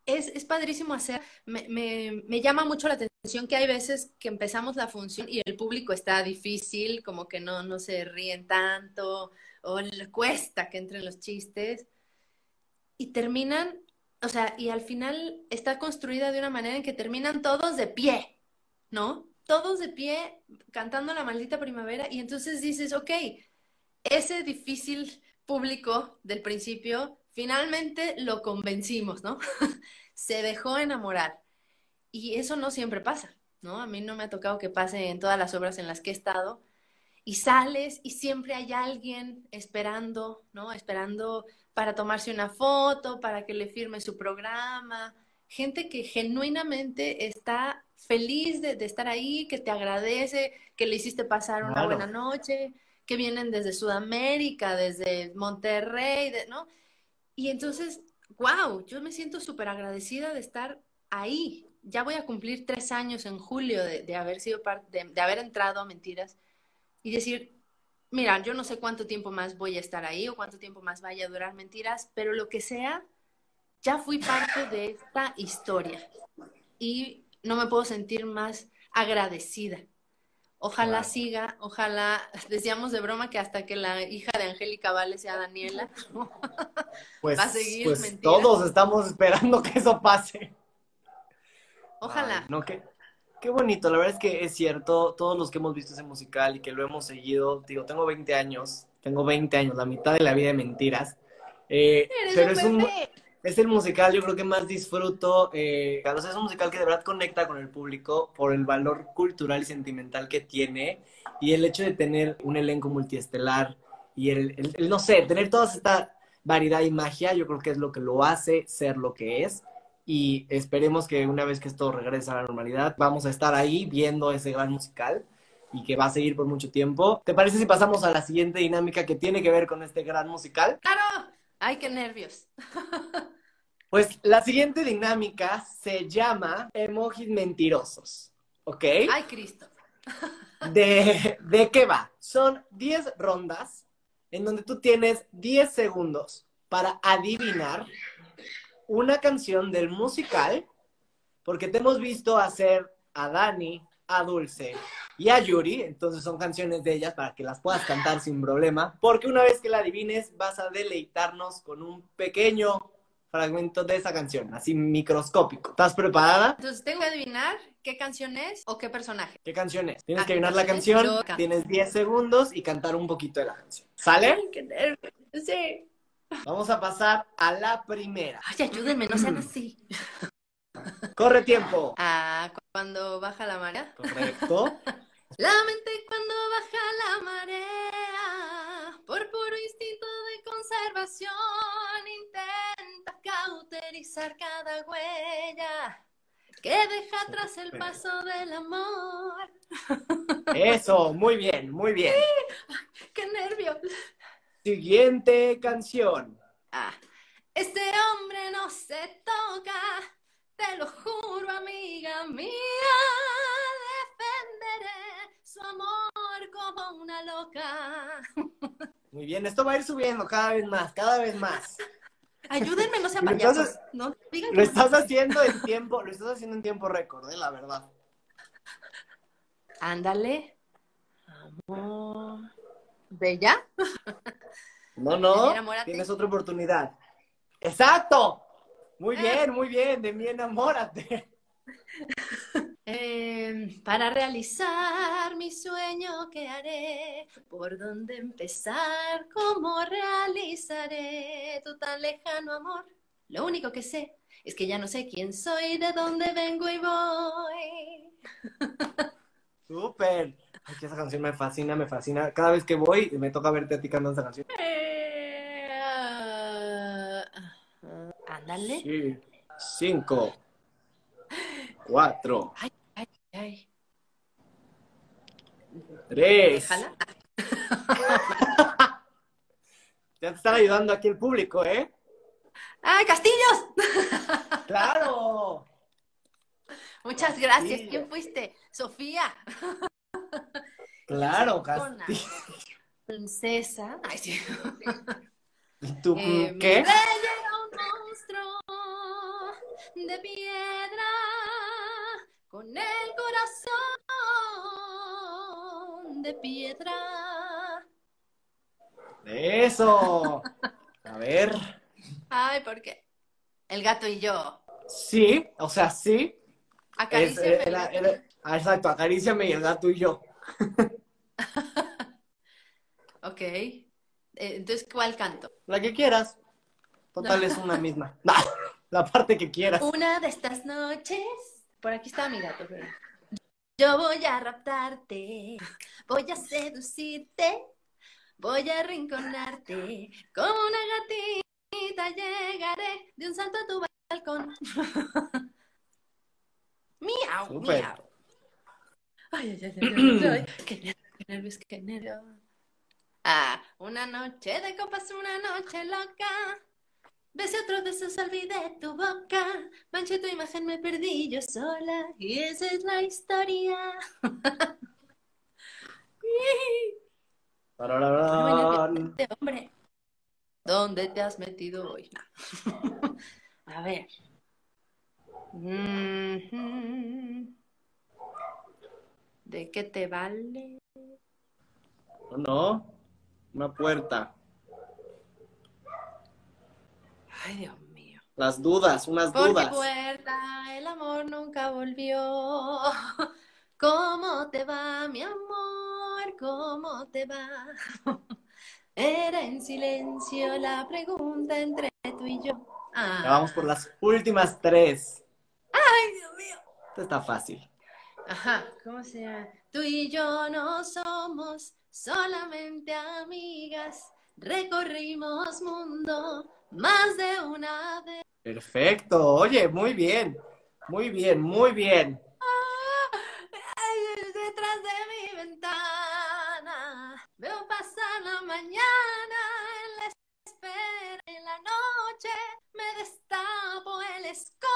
es, es, padrísimo hacer. Me, me, me, llama mucho la atención que hay veces que empezamos la función y el público está difícil, como que no, no se ríen tanto, o le cuesta que entren los chistes. Y terminan o sea, y al final está construida de una manera en que terminan todos de pie, ¿no? Todos de pie cantando la maldita primavera y entonces dices, ok, ese difícil público del principio, finalmente lo convencimos, ¿no? Se dejó enamorar. Y eso no siempre pasa, ¿no? A mí no me ha tocado que pase en todas las obras en las que he estado. Y sales y siempre hay alguien esperando, ¿no? Esperando para tomarse una foto, para que le firme su programa, gente que genuinamente está feliz de, estar ahí, que te agradece, que le hiciste pasar una buena noche, que vienen desde Sudamérica, desde Monterrey, ¿no? Y entonces, wow, yo me siento súper agradecida de estar ahí. Ya voy a cumplir tres años en julio de, haber sido parte, de haber entrado a Mentiras y decir, mira, yo no sé cuánto tiempo más voy a estar ahí o cuánto tiempo más vaya a durar mentiras, pero lo que sea, ya fui parte de esta historia y no me puedo sentir más agradecida. Ojalá siga, ojalá, decíamos de broma que hasta que la hija de Angélica Vale sea Daniela, pues, va a seguir pues todos estamos esperando que eso pase. Ojalá. no, que, Qué bonito, la verdad es que es cierto, todos los que hemos visto ese musical y que lo hemos seguido, digo, tengo 20 años, tengo 20 años, la mitad de la vida de mentiras, eh, pero es, un, es el musical yo creo que más disfruto, eh, es un musical que de verdad conecta con el público por el valor cultural y sentimental que tiene y el hecho de tener un elenco multiestelar y el, el no sé, tener toda esta variedad y magia, yo creo que es lo que lo hace ser lo que es y esperemos que una vez que esto regrese a la normalidad, vamos a estar ahí viendo ese gran musical y que va a seguir por mucho tiempo. ¿Te parece si pasamos a la siguiente dinámica que tiene que ver con este gran musical? ¡Claro! ¡Ay, qué nervios! pues la siguiente dinámica se llama emojis mentirosos, ¿ok? ¡Ay, Cristo! ¿De, ¿De qué va? Son 10 rondas en donde tú tienes 10 segundos para adivinar una canción del musical, porque te hemos visto hacer a Dani, a Dulce y a Yuri, entonces son canciones de ellas para que las puedas cantar sin problema, porque una vez que la adivines vas a deleitarnos con un pequeño fragmento de esa canción, así microscópico. ¿Estás preparada? Entonces tengo que adivinar qué canción es o qué personaje. ¿Qué canción es? Tienes ah, que adivinar la canción, tienes 10 segundos y cantar un poquito de la canción. ¿Sale? Sí. Vamos a pasar a la primera. Ay, ayúdenme, no sean así. Corre tiempo. Ah, cuando baja la marea. Correcto. La mente cuando baja la marea, emoción intenta cauterizar cada huella que deja atrás el paso del amor. Eso, muy bien, muy bien. ¡Qué nervio! Siguiente canción. Ah, este hombre no se toca, te lo juro, amiga mía, defenderé su amor como una loca. Muy bien, esto va a ir subiendo cada vez más, cada vez más. Ayúdenme, no sean payasos. estás- No digan Lo estás haciendo en tiempo, lo estás haciendo en tiempo récord, eh, la verdad. Ándale. Amor. ¿Bella? No, no, tienes otra oportunidad. ¡Exacto! Muy Ah. bien, muy bien, de mí enamórate. Eh, para realizar mi sueño, ¿qué haré? ¿Por dónde empezar? ¿Cómo realizaré tu tan lejano amor? Lo único que sé es que ya no sé quién soy, de dónde vengo y voy. Súper. Ay, esa canción me fascina, me fascina. Cada vez que voy, me toca verte a ti cantando esa canción. Eh, ándale. Sí. Cinco. Cuatro. Ay, Tres. déjala. Ya te están ayudando aquí el público, ¿eh? ¡Ay, Castillos! ¡Claro! Muchas gracias. ¿Quién fuiste? Sofía. Claro. Castillo. Princesa. Ay, sí. ¿Y tú Eh, qué? era un monstruo de piedra con el corazón de piedra. Eso. A ver. Ay, ¿por qué? El gato y yo. Sí, o sea, sí. Es, era- gato. era- ah, exacto, acaríciame y el gato y yo. Ok. Eh, entonces, ¿cuál canto? La que quieras. Total, es una misma. La parte que quieras. Una de estas noches. Por aquí está mi gato. pero- Yo voy a raptarte, voy a seducirte, voy a arrinconarte. Como una gatita llegaré de un salto a tu balcón. miau, Súper. miau. Ay, ay, ay, ay, ay, ay, qué nervios, qué nervios, qué nervios. Ah, una noche de copas, una noche loca. Besé otros besos, olvidé tu boca. Manché tu imagen, me perdí yo sola. Y esa es la historia. Este hombre, ¿dónde te has metido hoy? No. A ver. Mhm. ¿De qué te vale? No, no. Una puerta. Ay, Dios mío. Las dudas, unas Por dudas. puerta el amor nunca volvió. ¿Cómo te va, mi amor? ¿Cómo te va? Era en silencio la pregunta entre tú y yo. Ah. Ya vamos por las últimas tres. Ay, Dios mío. Esto está fácil. Ajá, ¿cómo se llama? Tú y yo no somos solamente amigas. Recorrimos mundo más de una vez. Perfecto. Oye, muy bien. Muy bien, muy bien. Ay, detrás de mi ventana veo pasar la mañana en la espera en la noche me destapo el escote.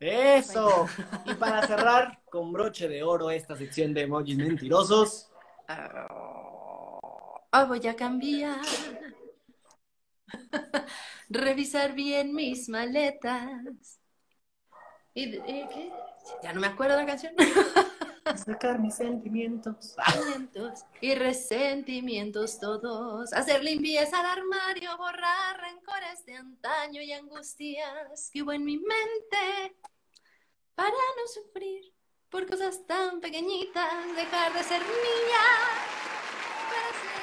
Eso. Y para cerrar con broche de oro esta sección de emojis mentirosos. Ah, voy a cambiar. Revisar bien mis maletas. ¿Y, y qué? Ya no me acuerdo la canción. Sacar mis sentimientos. Sentimientos y resentimientos todos. Hacer limpieza al armario, borrar rencores de antaño y angustias que hubo en mi mente. Para no sufrir por cosas tan pequeñitas, dejar de ser niña. Para ser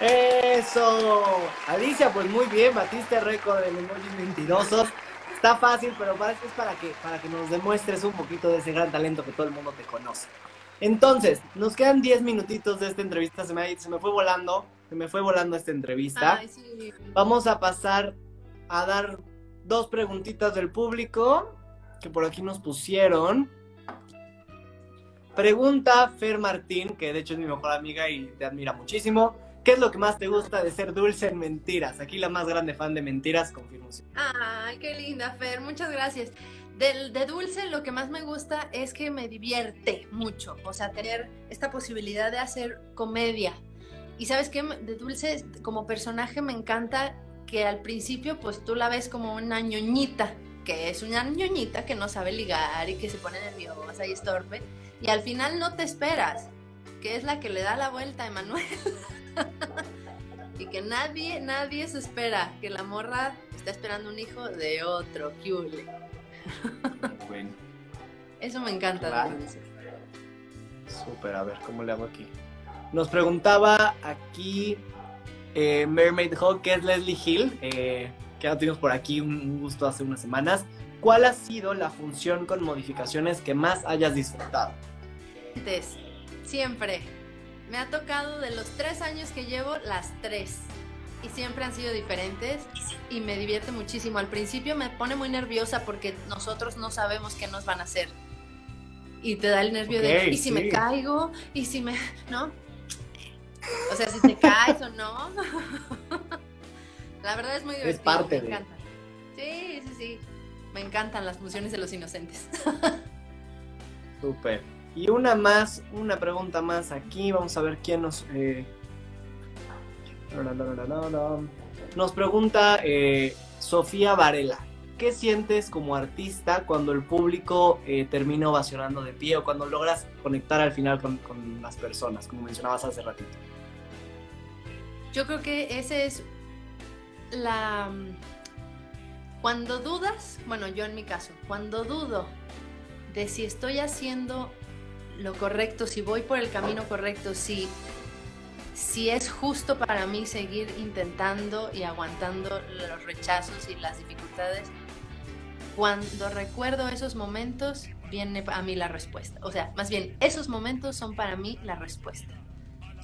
mujer. Eso. Alicia, pues muy bien, batiste récord de emojis mentirosos. Está fácil, pero para es para que, para que nos demuestres un poquito de ese gran talento que todo el mundo te conoce. Entonces, nos quedan 10 minutitos de esta entrevista, se me, se me fue volando. Se me fue volando esta entrevista. Vamos a pasar a dar dos preguntitas del público que por aquí nos pusieron. Pregunta Fer Martín, que de hecho es mi mejor amiga y te admira muchísimo. ¿Qué es lo que más te gusta de ser dulce en mentiras? Aquí la más grande fan de mentiras, confirmo. Ay, qué linda, Fer, muchas gracias. de dulce lo que más me gusta es que me divierte mucho, o sea, tener esta posibilidad de hacer comedia. Y sabes qué, de dulce como personaje me encanta que al principio pues tú la ves como una ñoñita, que es una ñoñita que no sabe ligar y que se pone nerviosa y estorpe, y al final no te esperas, que es la que le da la vuelta a Emanuel. y que nadie, nadie se espera, que la morra está esperando un hijo de otro, Cule. bueno. Eso me encanta. Súper, a ver, ¿cómo le hago aquí? Nos preguntaba aquí eh, Mermaid Hawk, que es Leslie Hill, eh, que ya tuvimos por aquí un, gusto hace unas semanas. ¿Cuál ha sido la función con modificaciones que más hayas disfrutado? Siempre, me ha tocado de los tres años que llevo, las tres. Y siempre han sido diferentes y me divierte muchísimo. Al principio me pone muy nerviosa porque nosotros no sabemos qué nos van a hacer. Y te da el nervio de, ¿y si me caigo? ¿Y si me...? ¿No? O sea, si te caes o no. La verdad es muy divertido. Es parte me encanta. Sí, sí, sí. Me encantan las funciones de los inocentes. Súper. Y una más, una pregunta más aquí. Vamos a ver quién nos. Eh... Nos pregunta eh, Sofía Varela. ¿Qué sientes como artista cuando el público eh, termina ovacionando de pie o cuando logras conectar al final con, con, las personas, como mencionabas hace ratito? Yo creo que ese es la... Cuando dudas, bueno, yo en mi caso, cuando dudo de si estoy haciendo lo correcto, si voy por el camino correcto, si, si es justo para mí seguir intentando y aguantando los rechazos y las dificultades, cuando recuerdo esos momentos, viene a mí la respuesta. O sea, más bien, esos momentos son para mí la respuesta.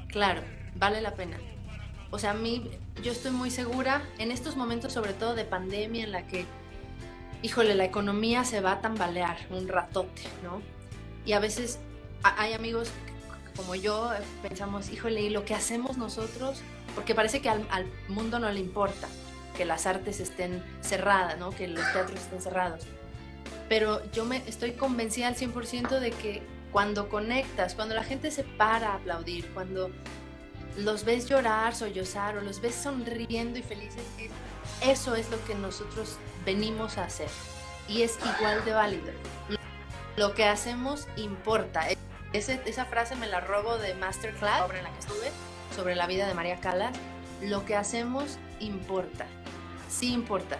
Claro, vale la pena. O sea, a mí, yo estoy muy segura en estos momentos, sobre todo de pandemia, en la que, híjole, la economía se va a tambalear un ratote, ¿no? Y a veces hay amigos como yo, pensamos, híjole, ¿y lo que hacemos nosotros? Porque parece que al, mundo no le importa que las artes estén cerradas, ¿no? Que los teatros estén cerrados. Pero yo me estoy convencida al 100% de que cuando conectas, cuando la gente se para a aplaudir, cuando los ves llorar, sollozar o los ves sonriendo y felices, eso es lo que nosotros venimos a hacer. Y es igual de válido. Lo que hacemos importa esa frase me la robo de Masterclass, en la que estuve, sobre la vida de María Callas. Lo que hacemos importa, sí importa.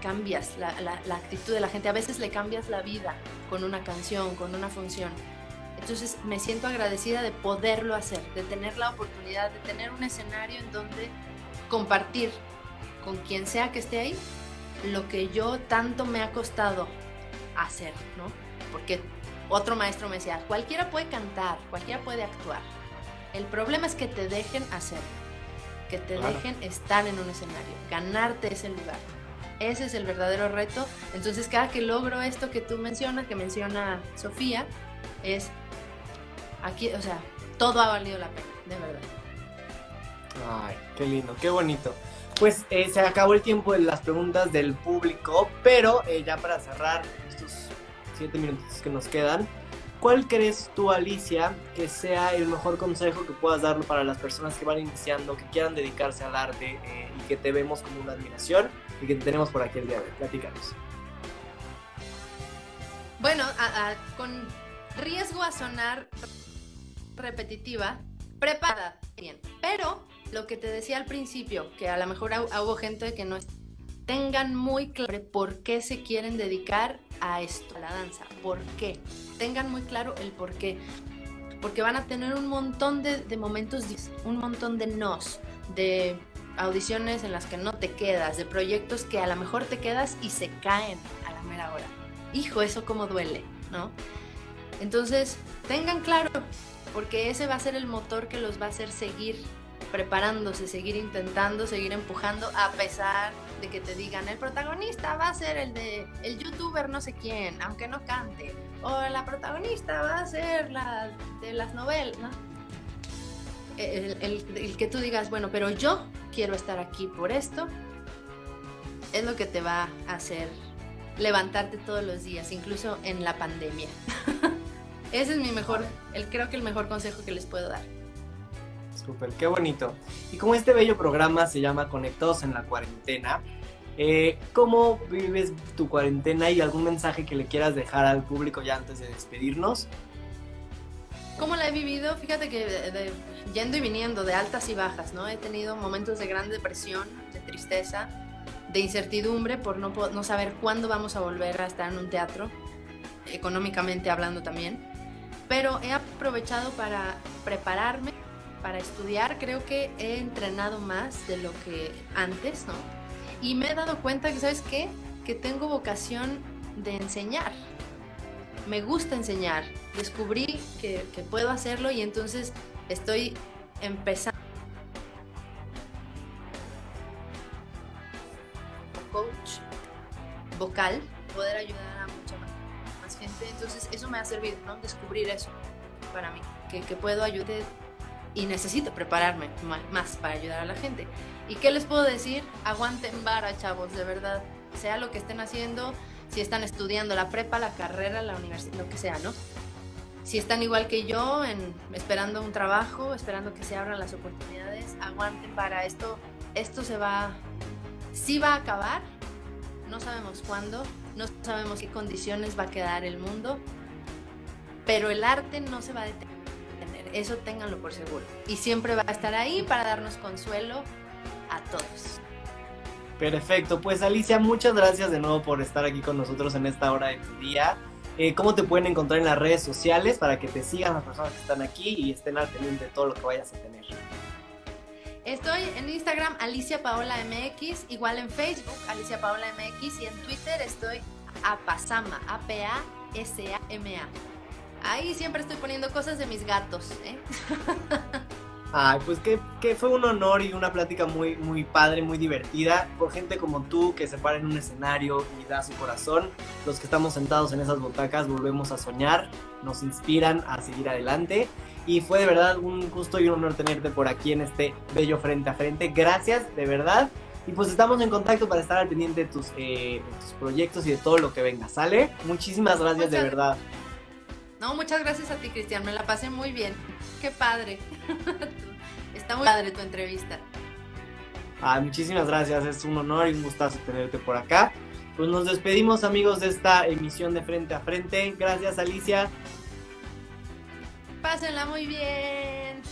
Cambias la, la, actitud de la gente. A veces le cambias la vida con una canción, con una función. Entonces me siento agradecida de poderlo hacer, de tener la oportunidad, de tener un escenario en donde compartir con quien sea que esté ahí lo que yo tanto me ha costado hacer, ¿no? Porque otro maestro me decía, cualquiera puede cantar, cualquiera puede actuar. El problema es que te dejen hacer, que te dejen estar en un escenario, ganarte ese lugar. Ese es el verdadero reto. Entonces, cada que logro esto que tú mencionas, que menciona Sofía, es aquí, o sea, todo ha valido la pena, de verdad. Ay, qué lindo, qué bonito. Pues eh, se acabó el tiempo de las preguntas del público, pero eh, ya para cerrar siete minutos que nos quedan, ¿cuál crees tú, Alicia, que sea el mejor consejo que puedas darlo para las personas que van iniciando, que quieran dedicarse al arte eh, y que te vemos como una admiración y que te tenemos por aquí el día de hoy? Platícanos. Bueno, con riesgo a sonar repetitiva, preparada bien. Pero lo que te decía al principio, que a lo mejor hubo gente que no tengan muy claro por qué se quieren dedicar a esto, a la danza. ¿Por qué? Tengan muy claro el por qué. Porque van a tener un montón de, momentos, un montón de nos, de audiciones en las que no te quedas, de proyectos que a lo mejor te quedas y se caen a la mera hora. Hijo, eso como duele, ¿no? Entonces, tengan claro, porque ese va a ser el motor que los va a hacer seguir preparándose, seguir intentando, seguir empujando, a pesar de que te digan, el protagonista va a ser el de el youtuber no sé quién, aunque no cante, o la protagonista va a ser la de las novelas, ¿no? el, el, que tú digas, bueno, pero yo quiero estar aquí por esto, es lo que te va a hacer levantarte todos los días, incluso en la pandemia. Ese es mi mejor, el, creo que el mejor consejo que les puedo dar. Súper, qué bonito. Y como este bello programa se llama Conectados en la cuarentena, eh, ¿cómo vives tu cuarentena y algún mensaje que le quieras dejar al público ya antes de despedirnos? ¿Cómo la he vivido? Fíjate que yendo y viniendo de altas y bajas, ¿no? He tenido momentos de gran depresión, de tristeza, de incertidumbre por no, no saber cuándo vamos a volver a estar en un teatro, económicamente hablando también. Pero he aprovechado para prepararme, para estudiar. Creo que he entrenado más de lo que antes, ¿no? Y me he dado cuenta que, ¿sabes qué? Que tengo vocación de enseñar me gusta enseñar, descubrí que, puedo hacerlo y entonces estoy empezando coach vocal, poder ayudar a mucha más gente. Entonces eso me ha servido, ¿no? Descubrir eso para mí, que, puedo ayudar y necesito prepararme más para ayudar a la gente. ¿Y qué les puedo decir? Aguanten vara, chavos, de verdad. Sea lo que estén haciendo, si están estudiando la prepa, la carrera, la universidad, lo que sea, ¿no? Si están igual que yo, en, esperando un trabajo, esperando que se abran las oportunidades, aguanten para esto. Esto se va, sí va a acabar, no sabemos cuándo, no sabemos qué condiciones va a quedar el mundo, pero el arte no se va a detener, eso ténganlo por seguro. Y siempre va a estar ahí para darnos consuelo a todos. Perfecto, pues Alicia, muchas gracias de nuevo por estar aquí con nosotros en esta hora de tu día. Eh, ¿Cómo te pueden encontrar en las redes sociales para que te sigan las personas que están aquí y estén al pendiente de todo lo que vayas a tener? Estoy en Instagram Alicia Paola MX, igual en Facebook Alicia Paola MX y en Twitter estoy Apasama, A-P-A-S-A-M-A. Ahí siempre estoy poniendo cosas de mis gatos. ¿eh? Ay, pues que, fue un honor y una plática muy, muy padre, muy divertida, por gente como tú que se para en un escenario y da su corazón. Los que estamos sentados en esas butacas volvemos a soñar, nos inspiran a seguir adelante. Y fue de verdad un gusto y un honor tenerte por aquí en este bello frente a frente. Gracias, de verdad. Y pues estamos en contacto para estar al pendiente de tus, eh, tus proyectos y de todo lo que venga. ¿Sale? Muchísimas gracias, de verdad. No, muchas gracias a ti, Cristian. Me la pasé muy bien. Qué padre. Está muy padre tu entrevista. Ah, muchísimas gracias. Es un honor y un gustazo tenerte por acá. Pues nos despedimos, amigos, de esta emisión de Frente a Frente. Gracias, Alicia. Pásenla muy bien.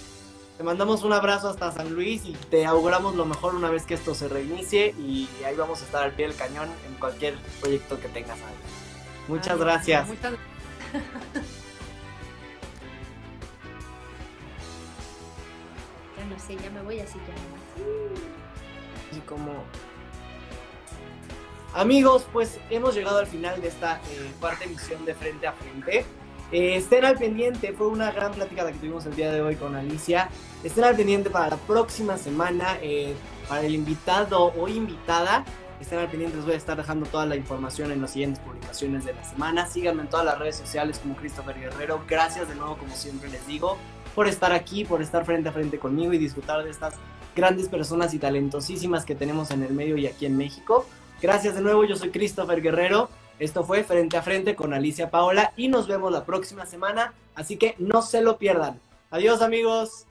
Te mandamos un abrazo hasta San Luis y te auguramos lo mejor una vez que esto se reinicie y ahí vamos a estar al pie del cañón en cualquier proyecto que tengas. Muchas gracias. Muchas... no ya me voy así. Y como... Amigos, pues hemos llegado al final de esta eh, cuarta emisión de Frente a Frente. Eh, estén al pendiente, fue una gran plática la que tuvimos el día de hoy con Alicia. Estén al pendiente para la próxima semana, eh, para el invitado o invitada. Estén al pendiente, les voy a estar dejando toda la información en las siguientes publicaciones de la semana. Síganme en todas las redes sociales como Christopher Guerrero. Gracias de nuevo, como siempre les digo por estar aquí, por estar frente a frente conmigo y disfrutar de estas grandes personas y talentosísimas que tenemos en el medio y aquí en México. Gracias de nuevo, yo soy Christopher Guerrero. Esto fue Frente a Frente con Alicia Paola y nos vemos la próxima semana, así que no se lo pierdan. Adiós amigos.